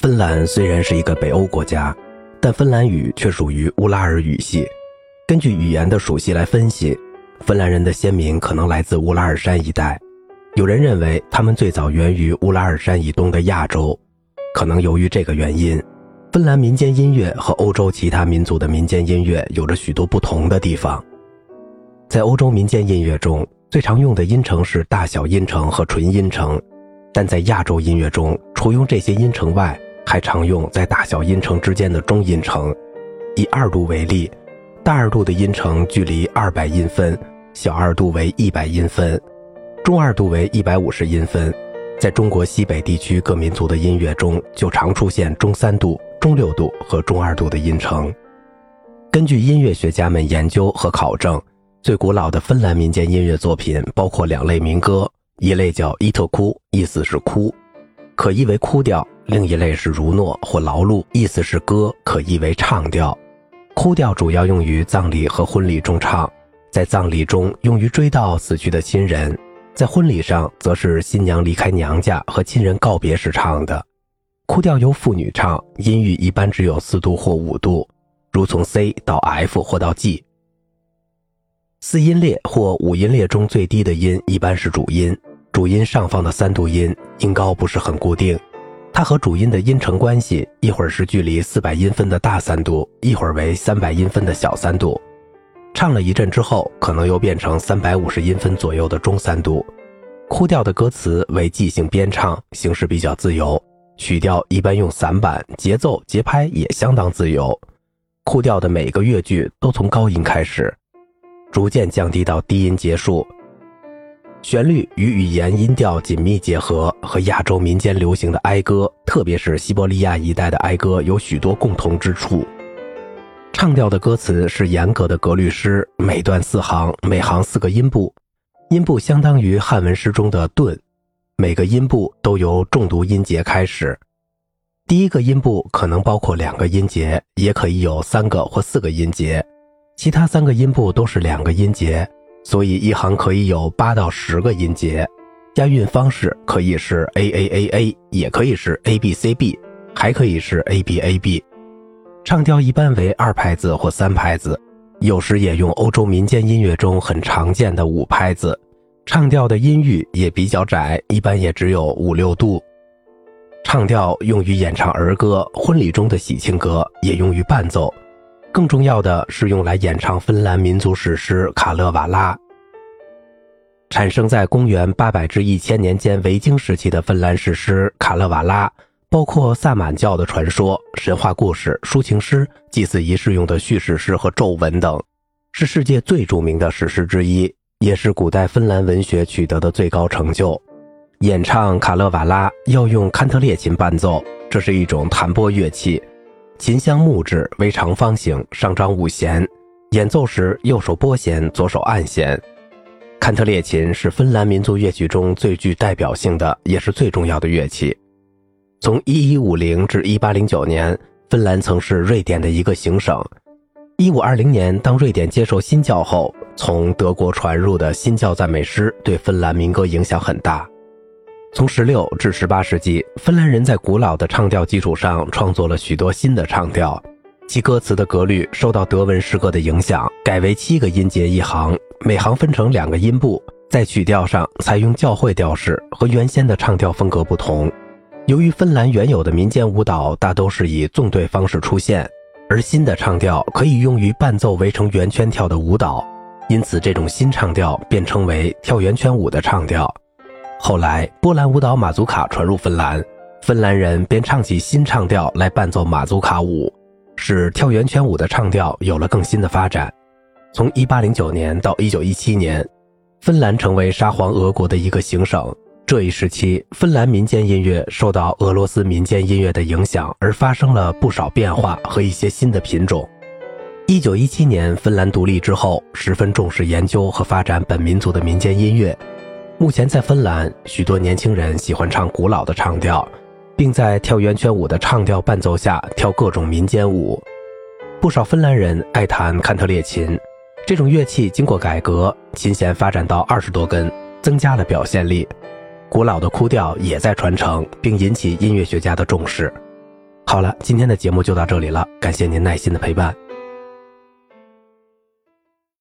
芬兰虽然是一个北欧国家，但芬兰语却属于乌拉尔语系。根据语言的属性来分析，芬兰人的先民可能来自乌拉尔山一带。有人认为他们最早源于乌拉尔山以东的亚洲。可能由于这个原因，芬兰民间音乐和欧洲其他民族的民间音乐有着许多不同的地方。在欧洲民间音乐中，最常用的音程是大小音程和纯音程，但在亚洲音乐中，除用这些音程外，还常用在大小音程之间的中音程。以二度为例，大二度的音程距离二百音分，小二度为一百音分，中二度为一百五十音分。在中国西北地区各民族的音乐中，就常出现中三度、中六度和中二度的音程。根据音乐学家们研究和考证。最古老的芬兰民间音乐作品包括两类民歌，一类叫伊特哭，意思是哭，可译为哭调；另一类是如诺或劳碌，意思是歌，可译为唱调。哭调主要用于葬礼和婚礼中唱，在葬礼中用于追悼死去的亲人，在婚礼上则是新娘离开娘家和亲人告别时唱的。哭调由妇女唱，音域一般只有四度或五度，如从 C 到 F 或到 G。四音列或五音列中最低的音一般是主音，主音上方的三度音音高不是很固定，它和主音的音程关系一会儿是距离四百音分的大三度，一会儿为三百音分的小三度。唱了一阵之后，可能又变成三百五十音分左右的中三度。哭调的歌词为即兴编唱，形式比较自由，曲调一般用散板，节奏节拍也相当自由。哭调的每个乐句都从高音开始。逐渐降低到低音结束，旋律与语言音调紧密结合，和亚洲民间流行的哀歌，特别是西伯利亚一带的哀歌有许多共同之处。唱调的歌词是严格的格律诗，每段四行，每行四个音部，音部相当于汉文诗中的顿，每个音部都由重读音节开始。第一个音部可能包括两个音节，也可以有三个或四个音节。其他三个音部都是两个音节，所以一行可以有八到十个音节。押韵方式可以是 a a a a，也可以是 a b c b，还可以是 a b a b。唱调一般为二拍子或三拍子，有时也用欧洲民间音乐中很常见的五拍子。唱调的音域也比较窄，一般也只有五六度。唱调用于演唱儿歌、婚礼中的喜庆歌，也用于伴奏。更重要的是用来演唱芬兰民族史诗《卡勒瓦拉》。产生在公元800至1000年间维京时期的芬兰史诗《卡勒瓦拉》，包括萨满教的传说、神话故事、抒情诗、祭祀仪式用的叙事诗和咒文等，是世界最著名的史诗之一，也是古代芬兰文学取得的最高成就。演唱《卡勒瓦拉》要用坎特列琴伴奏，这是一种弹拨乐器。琴箱木质，为长方形，上张五弦。演奏时，右手拨弦，左手按弦。坎特列琴是芬兰民族乐曲中最具代表性的，也是最重要的乐器。从1150至1809年，芬兰曾是瑞典的一个行省。1520年，当瑞典接受新教后，从德国传入的新教赞美诗对芬兰民歌影响很大。从16至18世纪，芬兰人在古老的唱调基础上创作了许多新的唱调，其歌词的格律受到德文诗歌的影响，改为七个音节一行，每行分成两个音部。在曲调上采用教会调式，和原先的唱调风格不同。由于芬兰原有的民间舞蹈大都是以纵队方式出现，而新的唱调可以用于伴奏围成圆圈跳的舞蹈，因此这种新唱调便称为跳圆圈舞的唱调。后来，波兰舞蹈马祖卡传入芬兰，芬兰人便唱起新唱调来伴奏马祖卡舞，使跳圆圈舞的唱调有了更新的发展。从1809年到1917年，芬兰成为沙皇俄国的一个行省。这一时期，芬兰民间音乐受到俄罗斯民间音乐的影响，而发生了不少变化和一些新的品种。1917年，芬兰独立之后，十分重视研究和发展本民族的民间音乐。目前在芬兰，许多年轻人喜欢唱古老的唱调，并在跳圆圈舞的唱调伴奏下跳各种民间舞。不少芬兰人爱弹坎特列琴，这种乐器经过改革，琴弦发展到二十多根，增加了表现力。古老的哭调也在传承，并引起音乐学家的重视。好了，今天的节目就到这里了，感谢您耐心的陪伴。